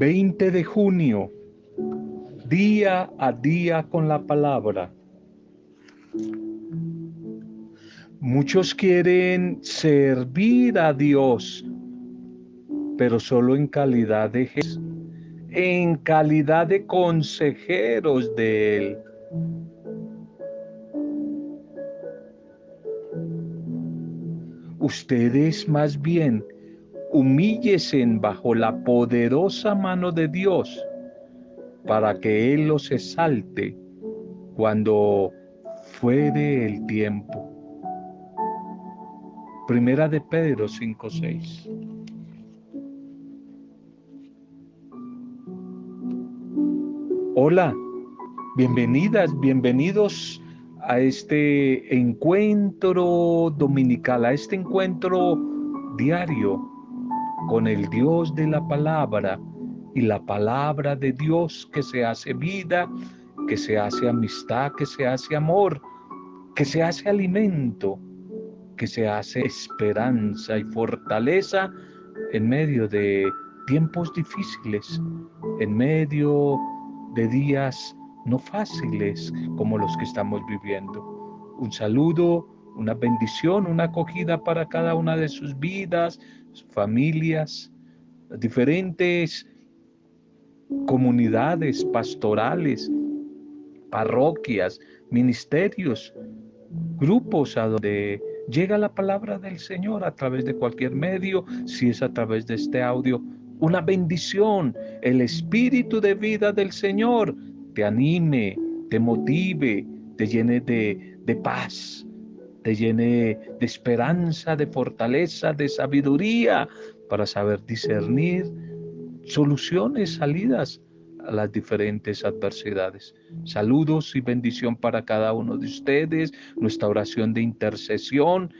20 de junio, día a día con la palabra. Muchos quieren servir a Dios, pero solo en calidad de en calidad de consejeros de Él. Ustedes más bien humíllesen bajo la poderosa mano de Dios para que Él los exalte cuando fuere el tiempo. Primera de Pedro 5:6. Hola, bienvenidas, bienvenidos a este encuentro dominical, a este encuentro diario con el Dios de la palabra y la palabra de Dios que se hace vida, que se hace amistad, que se hace amor, que se hace alimento, que se hace esperanza y fortaleza en medio de tiempos difíciles, en medio de días no fáciles como los que estamos viviendo. Un saludo, una bendición, una acogida para cada una de sus vidas, familias, diferentes comunidades pastorales, parroquias, ministerios, grupos a donde llega la palabra del Señor a través de cualquier medio, si es a través de este audio, una bendición, el espíritu de vida del Señor te anime, te motive, te llene de, de paz, te llene de esperanza, de fortaleza, de sabiduría para saber discernir soluciones, salidas a las diferentes adversidades. Saludos y bendición para cada uno de ustedes, nuestra oración de intercesión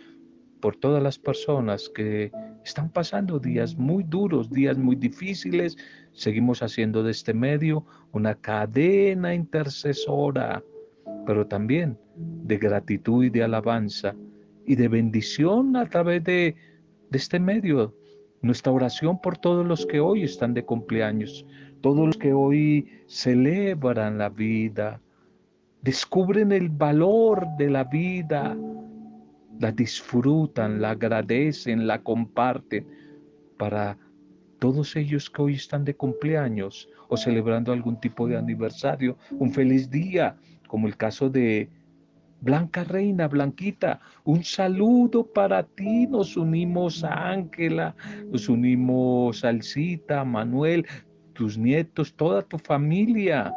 por todas las personas que están pasando días muy duros, días muy difíciles. Seguimos haciendo de este medio una cadena intercesora pero también de gratitud y de alabanza y de bendición a través de, este medio. Nuestra oración por todos los que hoy están de cumpleaños, todos los que hoy celebran la vida, descubren el valor de la vida, la disfrutan, la agradecen, la comparten para todos ellos que hoy están de cumpleaños o celebrando algún tipo de aniversario, un feliz día, como el caso de Blanca Reina, Blanquita, un saludo para ti. Nos unimos a Ángela, nos unimos a Alcita, Manuel, tus nietos, toda tu familia,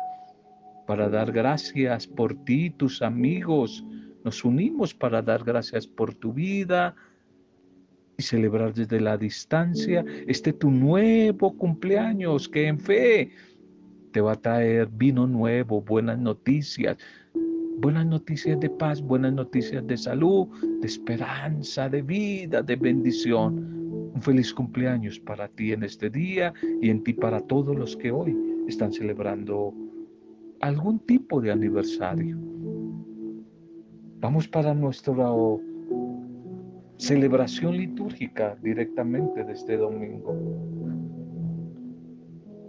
para dar gracias por ti, tus amigos. Nos unimos para dar gracias por tu vida y celebrar desde la distancia este tu nuevo cumpleaños que en fe te va a traer vino nuevo, buenas noticias, buenas noticias de paz, buenas noticias de salud, de esperanza, de vida, de bendición. Un feliz cumpleaños para ti en este día y en ti para todos los que hoy están celebrando algún tipo de aniversario. Vamos para nuestra celebración litúrgica directamente de este domingo.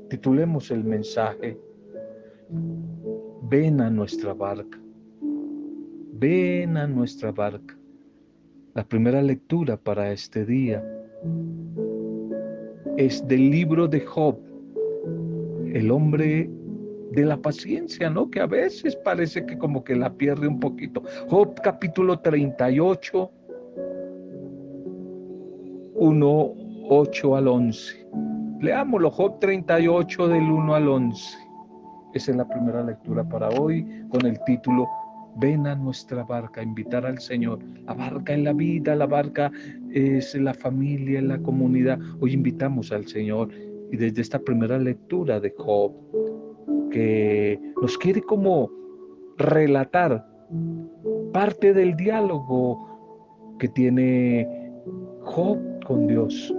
Titulemos el mensaje, ven a nuestra barca, ven a nuestra barca. La primera lectura para este día es del libro de Job, el hombre de la paciencia, ¿no? Que a veces parece que como que la pierde un poquito. Job capítulo 38, 1, 8 al 11. Leámoslo, Job 38 del 1 al 11. Esa es la primera lectura para hoy con el título Ven a nuestra barca, invitar al Señor. La barca en la vida, la barca es la familia, la comunidad. Hoy invitamos al Señor y desde esta primera lectura de Job, que nos quiere como relatar parte del diálogo que tiene Job con Dios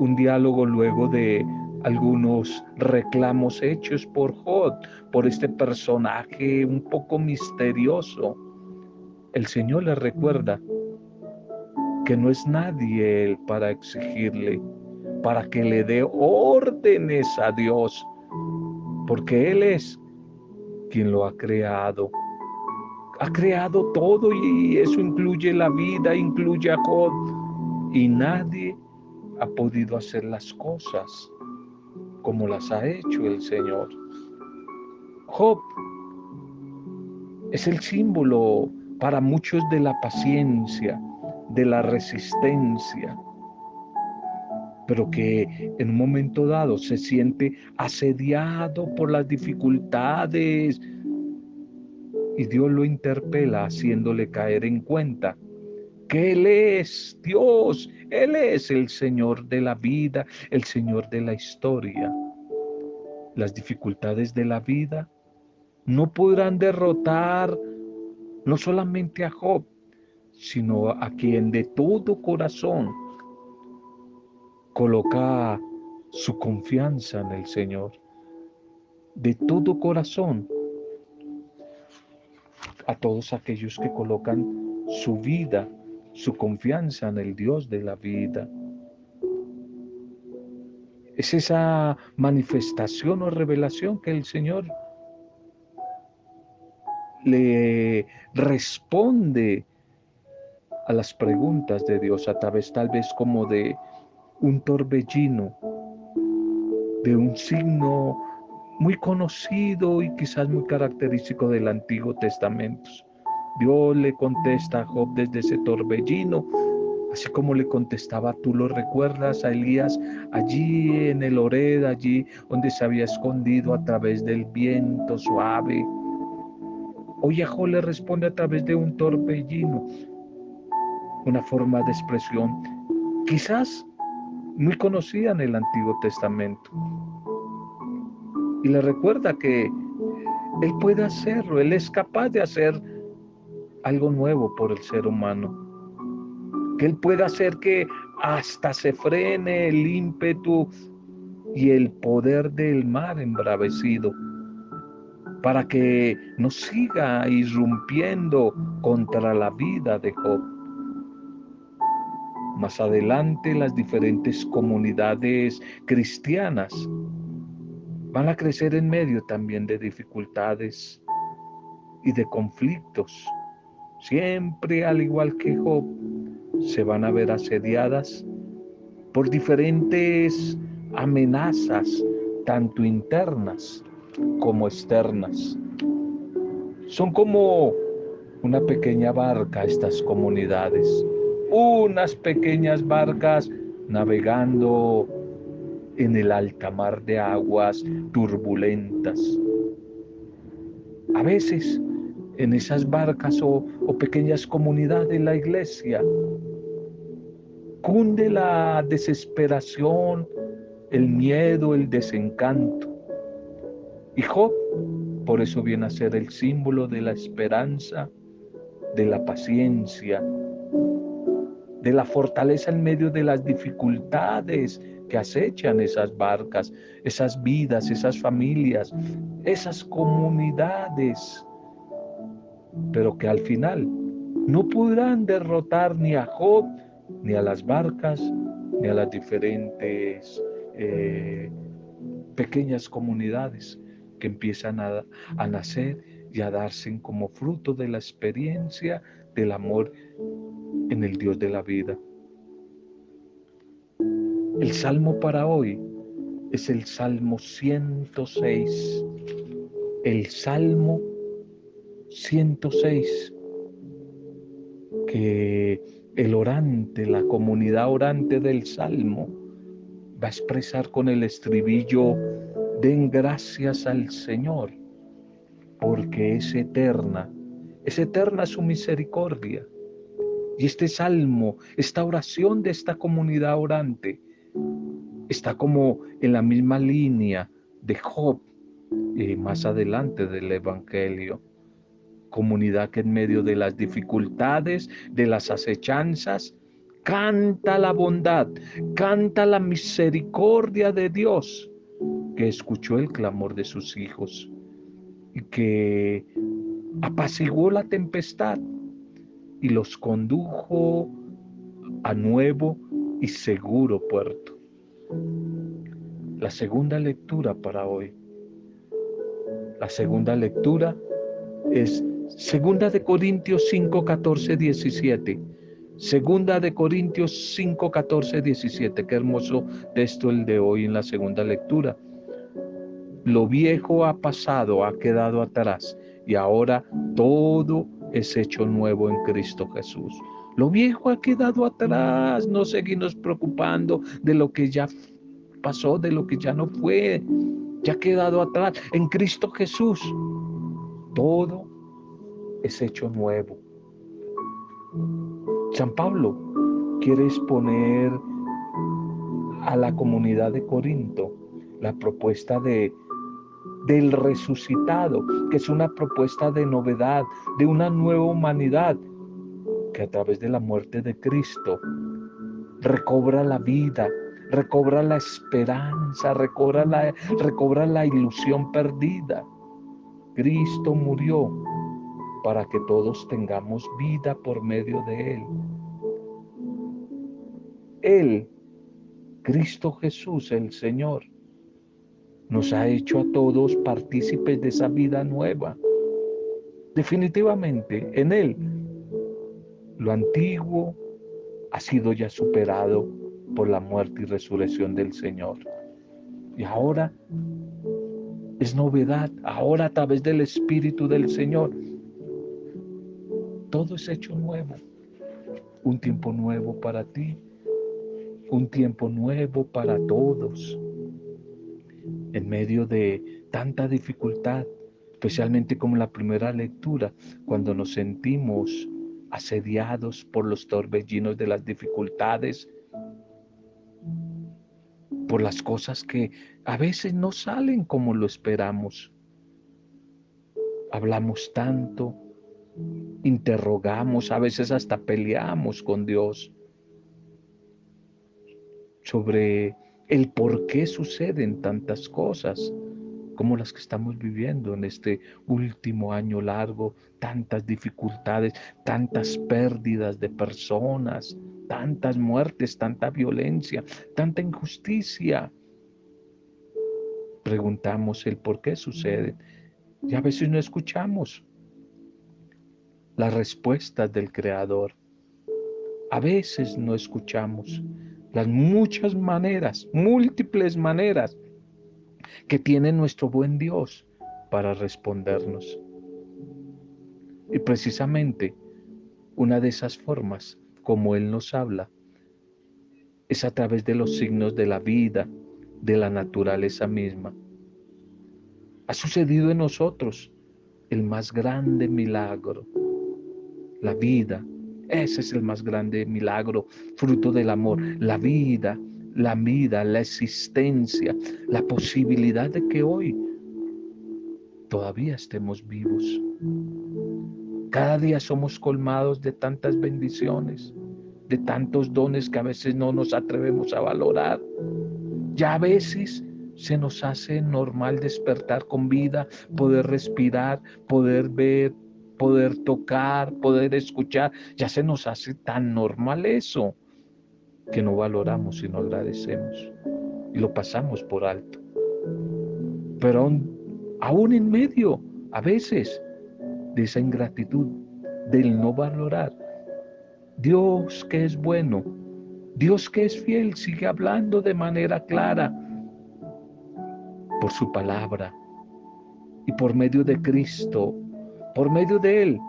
un diálogo luego de algunos reclamos hechos por Jod, por este personaje un poco misterioso. El Señor le recuerda que no es nadie él para exigirle, para que le dé órdenes a Dios, porque Él es quien lo ha creado. Ha creado todo y eso incluye la vida, incluye a Job. Y nadie ha podido hacer las cosas como las ha hecho el Señor. Job es el símbolo para muchos de la paciencia, de la resistencia, pero que en un momento dado se siente asediado por las dificultades y Dios lo interpela haciéndole caer en cuenta que Él es Dios, Él es el Señor de la vida, el Señor de la historia. Las dificultades de la vida no podrán derrotar no solamente a Job, sino a quien de todo corazón coloca su confianza en el Señor. De todo corazón a todos aquellos que colocan su vida, su confianza en el Dios de la vida. Es esa manifestación o revelación que el Señor le responde a las preguntas de Dios a través tal vez como de un torbellino, de un signo muy conocido y quizás muy característico del Antiguo Testamento. Dios le contesta a Job desde ese torbellino, así como le contestaba, tú lo recuerdas a Elías allí en el Ored, allí donde se había escondido a través del viento suave. Hoy Job le responde a través de un torbellino, una forma de expresión quizás muy conocida en el Antiguo Testamento. Y le recuerda que Él puede hacerlo, Él es capaz de hacer algo nuevo por el ser humano. Que Él puede hacer que hasta se frene el ímpetu y el poder del mar embravecido para que no siga irrumpiendo contra la vida de Job. Más adelante las diferentes comunidades cristianas van a crecer en medio también de dificultades y de conflictos. Siempre, al igual que Job, se van a ver asediadas por diferentes amenazas, tanto internas como externas. Son como una pequeña barca estas comunidades, unas pequeñas barcas navegando en el alta mar de aguas turbulentas. A veces en esas barcas o, pequeñas comunidades de la iglesia cunde la desesperación, el miedo, el desencanto. Y Job por eso viene a ser el símbolo de la esperanza, de la paciencia, de la fortaleza en medio de las dificultades que acechan esas barcas, esas vidas, esas familias, esas comunidades, pero que al final no podrán derrotar ni a Job, ni a las barcas, ni a las diferentes eh, pequeñas comunidades que empiezan a, a nacer y a darse como fruto de la experiencia del amor en el Dios de la vida. El salmo para hoy es el Salmo 106. El Salmo 106 que el orante, la comunidad orante del Salmo va a expresar con el estribillo, den gracias al Señor, porque es eterna, es eterna su misericordia. Y este salmo, esta oración de esta comunidad orante, está como en la misma línea de Job y más adelante del Evangelio. Comunidad que en medio de las dificultades, de las acechanzas, canta la bondad, canta la misericordia de Dios, que escuchó el clamor de sus hijos y que apaciguó la tempestad y los condujo a nuevo y seguro puerto. la segunda lectura para hoy. La segunda lectura es Segunda de Corintios 5, 14, 17. Segunda de Corintios 5, 14, 17. Qué hermoso texto el de hoy en la segunda lectura. Lo viejo ha pasado, ha quedado atrás y ahora todo es hecho nuevo en Cristo Jesús. Lo viejo ha quedado atrás, no seguimos preocupando de lo que ya pasó, de lo que ya no fue, ya ha quedado atrás. En Cristo Jesús todo es hecho nuevo. San Pablo quiere exponer a la comunidad de Corinto la propuesta de del resucitado, que es una propuesta de novedad, de una nueva humanidad que a través de la muerte de Cristo recobra la vida, recobra la esperanza, recobra la, recobra la ilusión perdida. Cristo murió para que todos tengamos vida por medio de Él. Él, Cristo Jesús, el Señor, nos ha hecho a todos partícipes de esa vida nueva. Definitivamente, en Él, lo antiguo ha sido ya superado por la muerte y resurrección del Señor. Y ahora es novedad, ahora a través del Espíritu del Señor, todo es hecho nuevo. Un tiempo nuevo para ti, un tiempo nuevo para todos en medio de tanta dificultad, especialmente como la primera lectura, cuando nos sentimos asediados por los torbellinos de las dificultades, por las cosas que a veces no salen como lo esperamos. Hablamos tanto, interrogamos, a veces hasta peleamos con Dios sobre el por qué suceden tantas cosas como las que estamos viviendo en este último año largo, tantas dificultades, tantas pérdidas de personas, tantas muertes, tanta violencia, tanta injusticia. Preguntamos el por qué sucede y a veces no escuchamos las respuestas del Creador. A veces no escuchamos las muchas maneras, múltiples maneras que tiene nuestro buen Dios para respondernos. Y precisamente una de esas formas como Él nos habla es a través de los signos de la vida, de la naturaleza misma. Ha sucedido en nosotros el más grande milagro, la vida, ese es el más grande milagro, fruto del amor. La vida, la vida, la existencia, la posibilidad de que hoy todavía estemos vivos. Cada día somos colmados de tantas bendiciones, de tantos dones que a veces no nos atrevemos a valorar. Ya a veces se nos hace normal despertar con vida, poder respirar, poder ver, poder tocar, poder escuchar. Ya se nos hace tan normal eso que no valoramos y no agradecemos y lo pasamos por alto. Pero aún, en medio, a veces, de esa ingratitud, del no valorar, Dios que es bueno, Dios que es fiel, sigue hablando de manera clara por su palabra y por medio de Cristo por medio de Él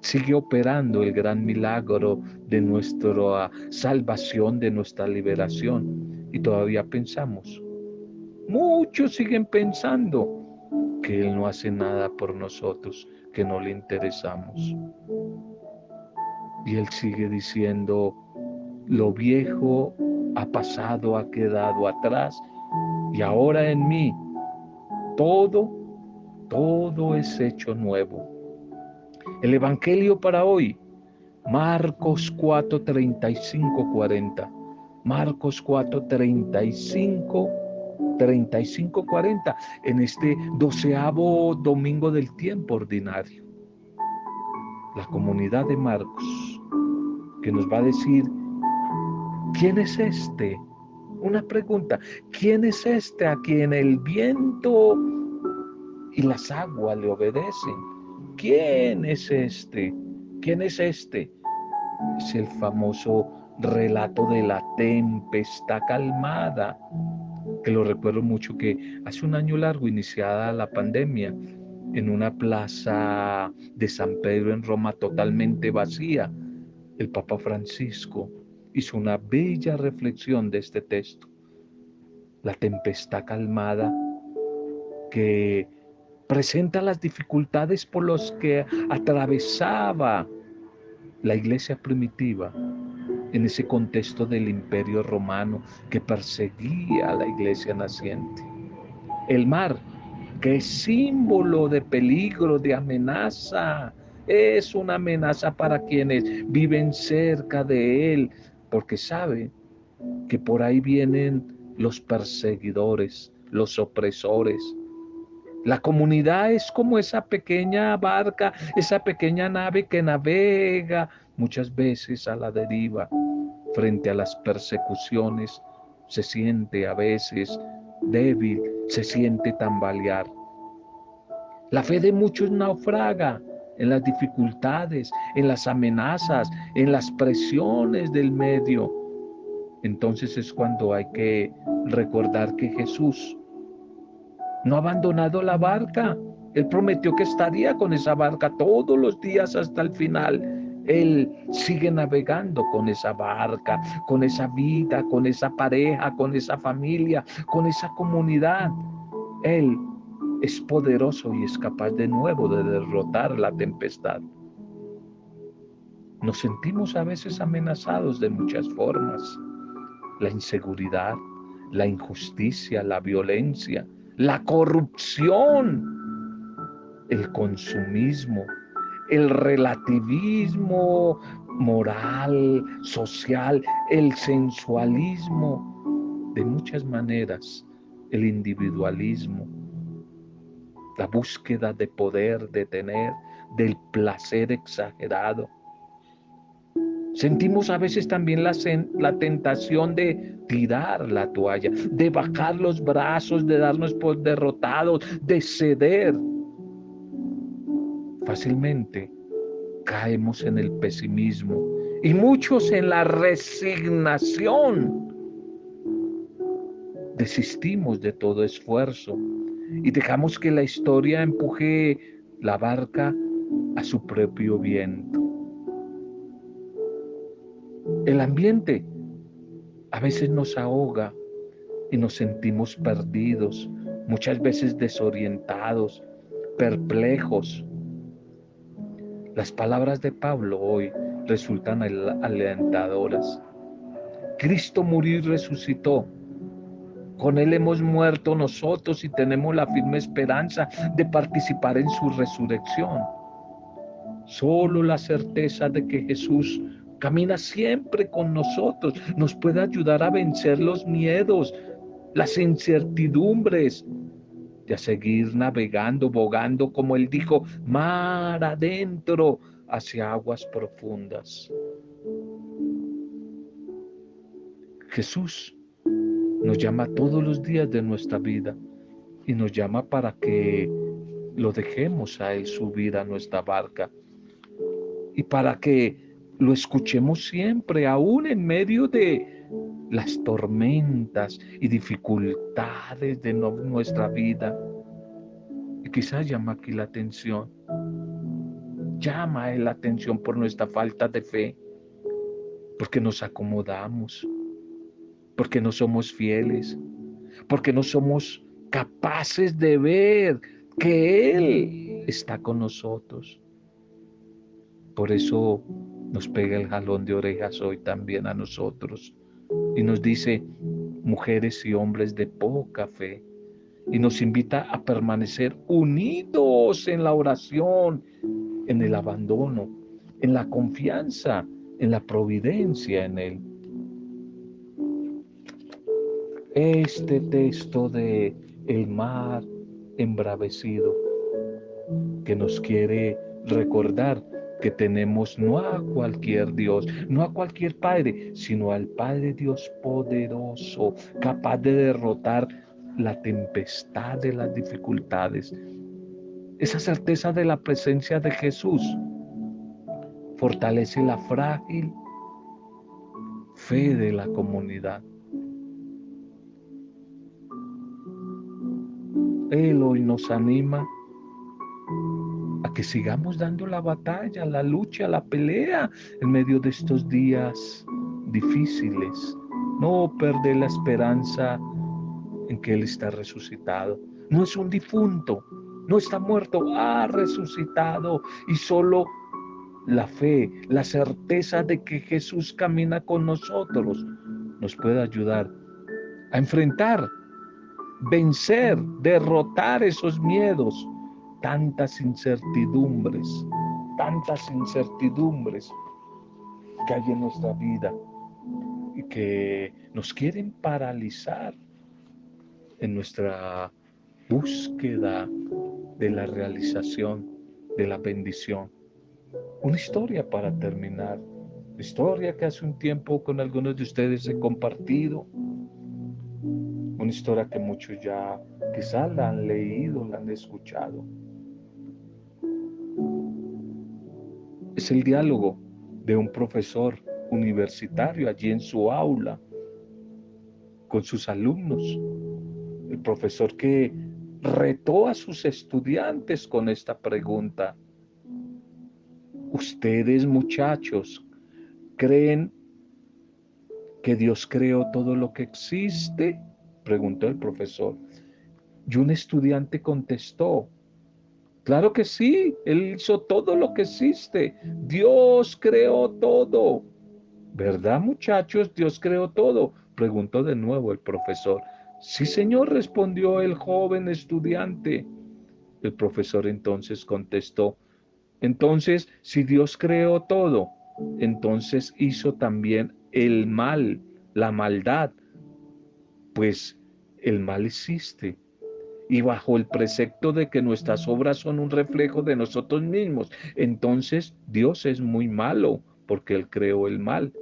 sigue operando el gran milagro de nuestra salvación, de nuestra liberación. Y todavía pensamos, muchos siguen pensando que Él no hace nada por nosotros, que no le interesamos. Y Él sigue diciendo, lo viejo ha pasado, ha quedado atrás, y ahora en mí todo, todo es hecho nuevo. El Evangelio para hoy, Marcos 4, 35, 40. Marcos 4, 35, 35, 40, en este doceavo domingo del tiempo ordinario. La comunidad de Marcos, que nos va a decir, ¿quién es este Una pregunta, ¿quién es este a quien el viento y las aguas le obedecen? ¿Quién es este? ¿Quién es este? Es el famoso relato de la tempestad calmada, que lo recuerdo mucho que hace un año largo, iniciada la pandemia, en una plaza de San Pedro en Roma totalmente vacía, el Papa Francisco hizo una bella reflexión de este texto. La tempestad calmada que presenta las dificultades por las que atravesaba la iglesia primitiva en ese contexto del imperio romano que perseguía a la iglesia naciente. El mar, que es símbolo de peligro, de amenaza, es una amenaza para quienes viven cerca de él, porque sabe que por ahí vienen los perseguidores, los opresores. La comunidad es como esa pequeña barca, esa pequeña nave que navega muchas veces a la deriva frente a las persecuciones. Se siente a veces débil, se siente tambalear. La fe de muchos naufraga en las dificultades, en las amenazas, en las presiones del medio. Entonces es cuando hay que recordar que Jesús no ha abandonado la barca. Él prometió que estaría con esa barca todos los días hasta el final. Él sigue navegando con esa barca, con esa vida, con esa pareja, con esa familia, con esa comunidad. Él es poderoso y es capaz de nuevo de derrotar la tempestad. Nos sentimos a veces amenazados de muchas formas. La inseguridad, la injusticia, la violencia, la corrupción, el consumismo, el relativismo moral, social, el sensualismo, de muchas maneras, el individualismo, la búsqueda de poder, de tener, del placer exagerado. Sentimos a veces también la, la, tentación de tirar la toalla, de bajar los brazos, de darnos por derrotados, de ceder. Fácilmente caemos en el pesimismo y muchos en la resignación. Desistimos de todo esfuerzo y dejamos que la historia empuje la barca a su propio viento. El ambiente a veces nos ahoga y nos sentimos perdidos, muchas veces desorientados, perplejos. Las palabras de Pablo hoy resultan alentadoras. Cristo murió y resucitó con Él hemos muerto nosotros y tenemos la firme esperanza de participar en su resurrección. Solo la certeza de que Jesús camina siempre con nosotros nos puede ayudar a vencer los miedos, las incertidumbres y a seguir navegando, bogando, como Él dijo, mar adentro hacia aguas profundas. Jesús nos llama todos los días de nuestra vida y nos llama para que lo dejemos a Él subir a nuestra barca y para que lo escuchemos siempre, aún en medio de las tormentas y dificultades de nuestra vida. Y quizás llama aquí la atención. Llama la atención por nuestra falta de fe, porque nos acomodamos, porque no somos fieles, porque no somos capaces de ver que Él está con nosotros. Por eso nos pega el jalón de orejas hoy también a nosotros y nos dice, mujeres y hombres de poca fe, y nos invita a permanecer unidos en la oración, en el abandono, en la confianza, en la providencia en Él. este texto de el mar embravecido que nos quiere recordar que tenemos no a cualquier Dios, no a cualquier Padre, sino al Padre Dios poderoso, capaz de derrotar la tempestad de las dificultades. Esa certeza de la presencia de Jesús fortalece la frágil fe de la comunidad. Él hoy nos anima a que sigamos dando la batalla, la lucha, la pelea en medio de estos días difíciles. No perder la esperanza en que Él está resucitado. No es un difunto, no está muerto, ha resucitado y solo la fe, la certeza de que Jesús camina con nosotros, nos puede ayudar a enfrentar, vencer, derrotar esos miedos, tantas incertidumbres, tantas incertidumbres que hay en nuestra vida y que nos quieren paralizar en nuestra búsqueda de la realización de la bendición. Una historia para terminar. historia que hace un tiempo con algunos de ustedes he compartido. Una historia que muchos ya quizás la han leído, la han escuchado. Es el diálogo de un profesor universitario allí en su aula con sus alumnos. El profesor que retó a sus estudiantes con esta pregunta. Ustedes muchachos creen que Dios creó todo lo que existe? Preguntó el profesor. Y un estudiante contestó, claro que sí, Él hizo todo lo que existe. Dios creó todo. ¿Verdad muchachos? Dios creó todo. Preguntó de nuevo el profesor. Sí, señor, respondió el joven estudiante. El profesor entonces contestó, entonces, si Dios creó todo, entonces hizo también el mal, la maldad, pues el mal existe. Y bajo el precepto de que nuestras obras son un reflejo de nosotros mismos, entonces Dios es muy malo porque Él creó el mal.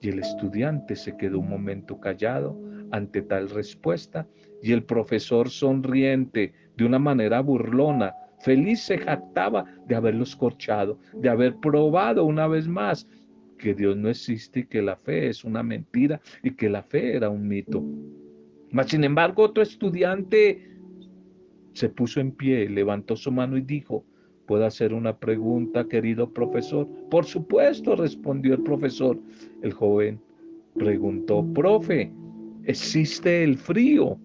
Y el estudiante se quedó un momento callado ante tal respuesta y el profesor sonriente de una manera burlona, feliz se jactaba de haberlo escorchado, de haber probado una vez más que Dios no existe y que la fe es una mentira y que la fe era un mito. Mas sin embargo otro estudiante se puso en pie, levantó su mano y dijo, ¿Puedo hacer una pregunta, querido profesor? Por supuesto, respondió el profesor. El joven preguntó, profe, ¿existe el frío?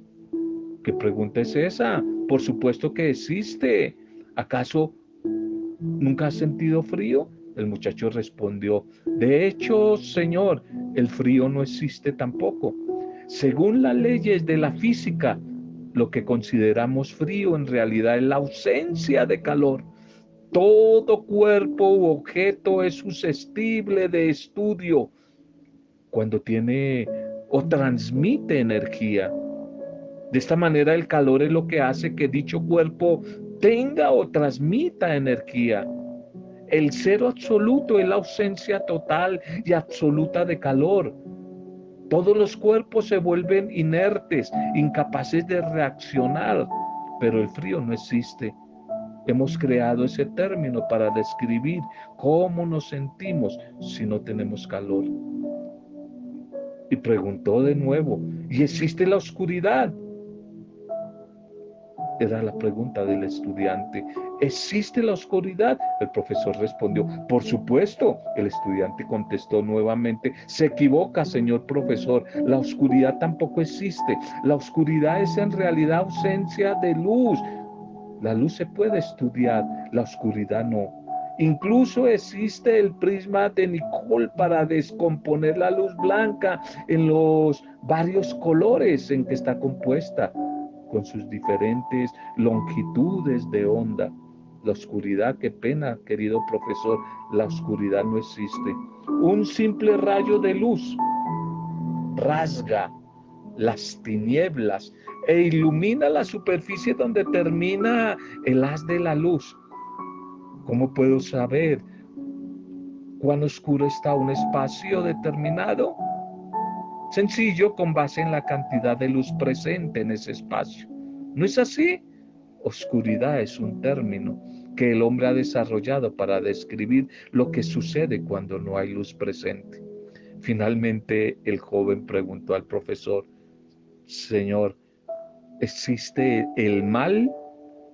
¿Qué pregunta es esa? Por supuesto que existe. ¿Acaso nunca has sentido frío? El muchacho respondió, de hecho, señor, el frío no existe tampoco. Según las leyes de la física, lo que consideramos frío en realidad es la ausencia de calor. Todo cuerpo u objeto es susceptible de estudio cuando tiene o transmite energía. De esta manera el calor es lo que hace que dicho cuerpo tenga o transmita energía. El cero absoluto es la ausencia total y absoluta de calor. Todos los cuerpos se vuelven inertes, incapaces de reaccionar, pero el frío no existe. Hemos creado ese término para describir cómo nos sentimos si no tenemos calor. Y preguntó de nuevo, ¿y existe la oscuridad? Era la pregunta del estudiante. ¿Existe la oscuridad? El profesor respondió, por supuesto. El estudiante contestó nuevamente, se equivoca, señor profesor. La oscuridad tampoco existe. La oscuridad es en realidad ausencia de luz. La luz se puede estudiar, la oscuridad no. Incluso existe el prisma de Nicole para descomponer la luz blanca en los varios colores en que está compuesta, con sus diferentes longitudes de onda. La oscuridad, qué pena, querido profesor, la oscuridad no existe. Un simple rayo de luz rasga las tinieblas e ilumina la superficie donde termina el haz de la luz. ¿Cómo puedo saber cuán oscuro está un espacio determinado? Sencillo con base en la cantidad de luz presente en ese espacio. ¿No es así? Oscuridad es un término que el hombre ha desarrollado para describir lo que sucede cuando no hay luz presente. Finalmente el joven preguntó al profesor, Señor, ¿existe el mal?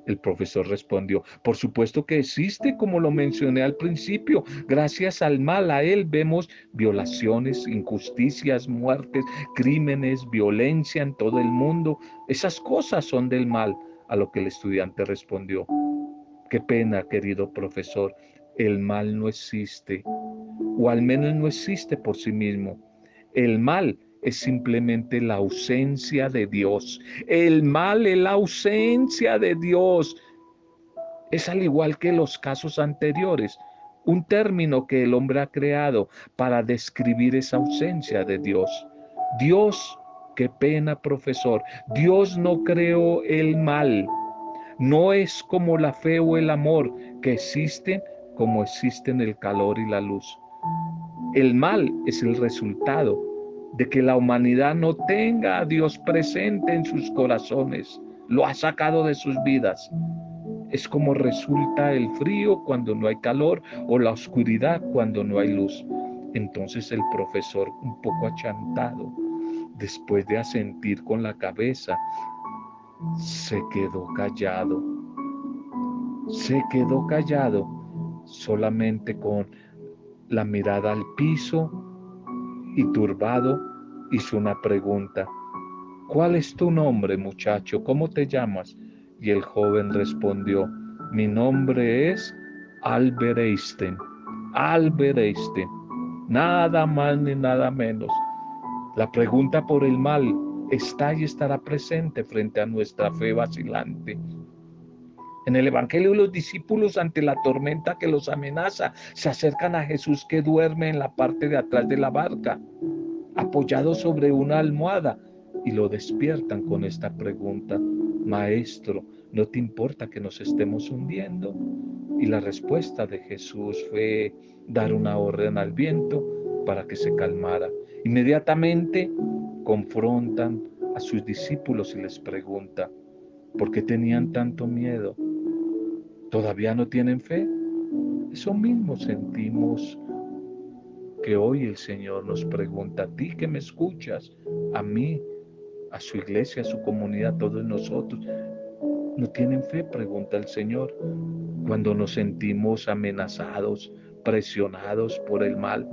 El profesor respondió, por supuesto que existe, como lo mencioné al principio. Gracias al mal, a él vemos violaciones, injusticias, muertes, crímenes, violencia en todo el mundo. Esas cosas son del mal, a lo que el estudiante respondió. Qué pena, querido profesor, el mal no existe, o al menos no existe por sí mismo. El mal es simplemente la ausencia de Dios. El mal es la ausencia de Dios. Es al igual que los casos anteriores, un término que el hombre ha creado para describir esa ausencia de Dios. Dios, qué pena profesor, Dios no creó el mal. No es como la fe o el amor que existen como existen el calor y la luz. El mal es el resultado de que la humanidad no tenga a Dios presente en sus corazones. Lo ha sacado de sus vidas. Es como resulta el frío cuando no hay calor o la oscuridad cuando no hay luz. Entonces el profesor, un poco achantado, después de asentir con la cabeza, se quedó callado. Se quedó callado solamente con la mirada al piso y turbado hizo una pregunta. ¿Cuál es tu nombre, muchacho? ¿Cómo te llamas? Y el joven respondió, mi nombre es Albert Einstein. Albert Einstein. Nada más ni nada menos. La pregunta por el mal está y estará presente frente a nuestra fe vacilante. En el Evangelio los discípulos ante la tormenta que los amenaza se acercan a Jesús que duerme en la parte de atrás de la barca, apoyado sobre una almohada, y lo despiertan con esta pregunta, Maestro, ¿no te importa que nos estemos hundiendo? Y la respuesta de Jesús fue dar una orden al viento para que se calmara. Inmediatamente confrontan a sus discípulos y les pregunta, ¿por qué tenían tanto miedo? ¿Todavía no tienen fe? Eso mismo sentimos que hoy el Señor nos pregunta a ti que me escuchas, a mí, a su iglesia, a su comunidad, a todos nosotros. ¿No tienen fe? Pregunta el Señor. Cuando nos sentimos amenazados, presionados por el mal.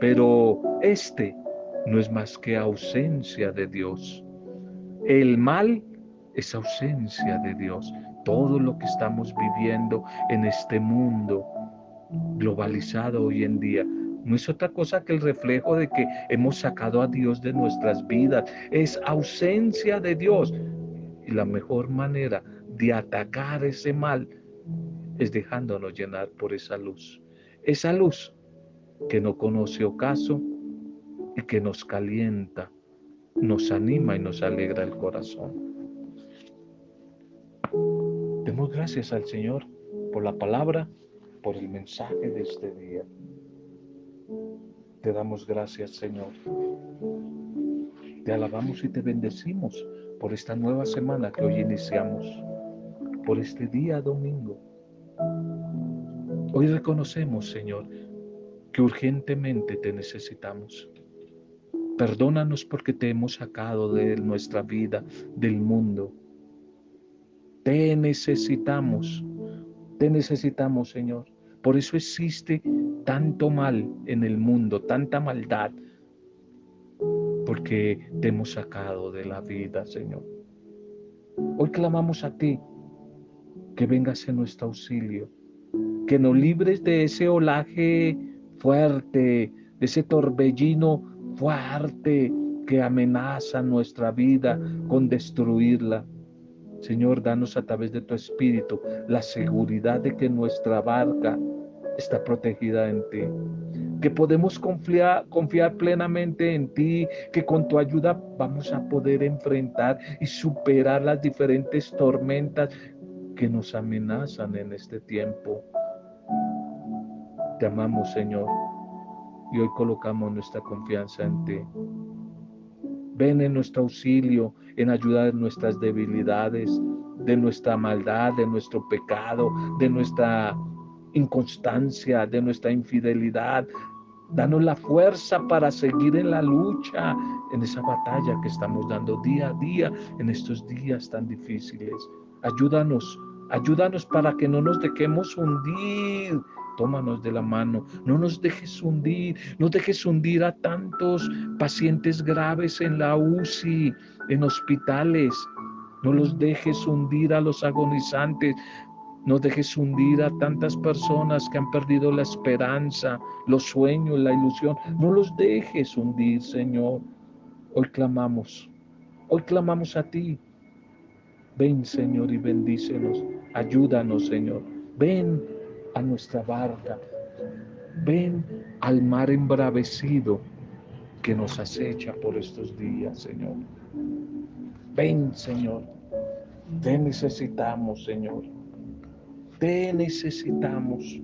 Pero este no es más que ausencia de Dios. El mal es ausencia de Dios todo lo que estamos viviendo en este mundo globalizado hoy en día no es otra cosa que el reflejo de que hemos sacado a Dios de nuestras vidas. Es ausencia de Dios. Y la mejor manera de atacar ese mal es dejándonos llenar por esa luz. Esa luz que no conoce ocaso y que nos calienta, nos anima y nos alegra el corazón. Demos gracias al Señor por la palabra, por el mensaje de este día. Te damos gracias, Señor. Te alabamos y te bendecimos por esta nueva semana que hoy iniciamos, por este día domingo. Hoy reconocemos, Señor, que urgentemente te necesitamos. Perdónanos porque te hemos sacado de nuestra vida, del mundo, te necesitamos, te necesitamos, Señor. Por eso existe tanto mal en el mundo, tanta maldad, porque te hemos sacado de la vida, Señor. Hoy clamamos a ti que vengas en nuestro auxilio, que nos libres de ese olaje fuerte, de ese torbellino fuerte que amenaza nuestra vida con destruirla. Señor, danos a través de tu Espíritu la seguridad de que nuestra barca está protegida en ti, que podemos confiar, plenamente en ti, que con tu ayuda vamos a poder enfrentar y superar las diferentes tormentas que nos amenazan en este tiempo. Te amamos, Señor, y hoy colocamos nuestra confianza en ti. Ven en nuestro auxilio, en ayudar en nuestras debilidades, de nuestra maldad, de nuestro pecado, de nuestra inconstancia, de nuestra infidelidad. Danos la fuerza para seguir en la lucha, en esa batalla que estamos dando día a día en estos días tan difíciles. Ayúdanos, ayúdanos para que no nos dejemos hundir. Tómanos de la mano, no nos dejes hundir, no dejes hundir a tantos pacientes graves en la UCI, en hospitales. No los dejes hundir a los agonizantes. No dejes hundir a tantas personas que han perdido la esperanza, los sueños, la ilusión. No los dejes hundir, Señor. Hoy clamamos, hoy clamamos a ti. Ven, Señor, y bendícenos. Ayúdanos, Señor. Ven a nuestra barca. Ven al mar embravecido que nos acecha por estos días, Señor. Ven, Señor. Te necesitamos, Señor. Te necesitamos.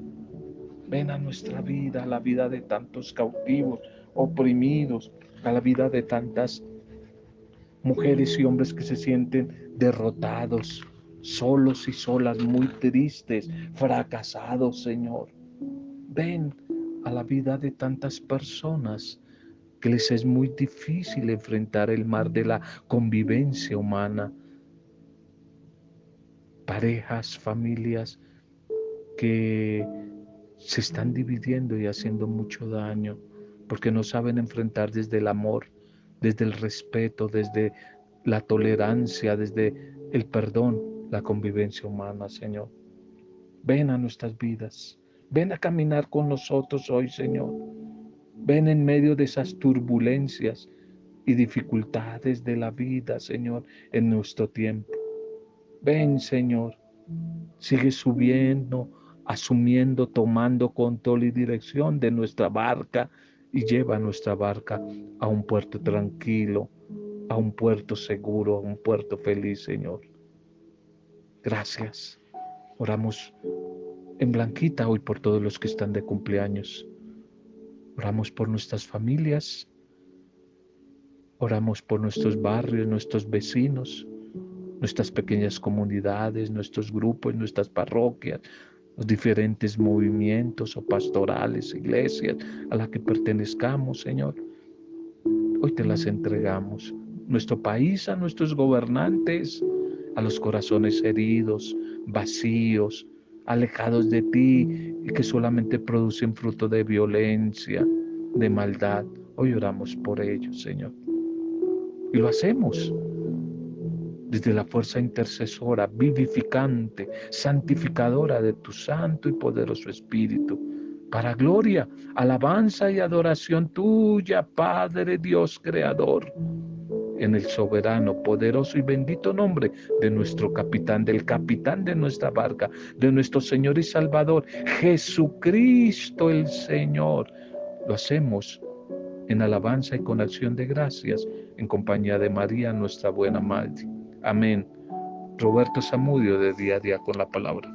Ven a nuestra vida, a la vida de tantos cautivos, oprimidos, a la vida de tantas mujeres y hombres que se sienten derrotados, solos y solas, muy tristes, fracasados, Señor. Ven a la vida de tantas personas que les es muy difícil enfrentar el mar de la convivencia humana. Parejas, familias que se están dividiendo y haciendo mucho daño porque no saben enfrentar desde el amor, desde el respeto, desde la tolerancia, desde el perdón, la convivencia humana, Señor. Ven a nuestras vidas, ven a caminar con nosotros hoy, Señor. Ven en medio de esas turbulencias y dificultades de la vida, Señor, en nuestro tiempo. Ven, Señor, sigue subiendo, asumiendo, tomando control y dirección de nuestra barca y lleva nuestra barca a un puerto tranquilo, a un puerto seguro, a un puerto feliz, Señor. Gracias. Oramos en Blanquita hoy por todos los que están de cumpleaños. Oramos por nuestras familias. Oramos por nuestros barrios, nuestros vecinos, nuestras pequeñas comunidades, nuestros grupos, nuestras parroquias, los diferentes movimientos o pastorales, iglesias a las que pertenezcamos, Señor. Hoy te las entregamos. Nuestro país, a nuestros gobernantes, a los corazones heridos, vacíos, alejados de ti y que solamente producen fruto de violencia, de maldad. Hoy oramos por ellos, Señor. Y lo hacemos desde la fuerza intercesora, vivificante, santificadora de tu santo y poderoso Espíritu, para gloria, alabanza y adoración tuya, Padre Dios Creador, en el soberano, poderoso y bendito nombre de nuestro capitán, del capitán de nuestra barca, de nuestro Señor y Salvador, Jesucristo el Señor. Lo hacemos en alabanza y con acción de gracias, en compañía de María, nuestra buena Madre. Amén. Roberto Zamudio de Día a Día con la Palabra.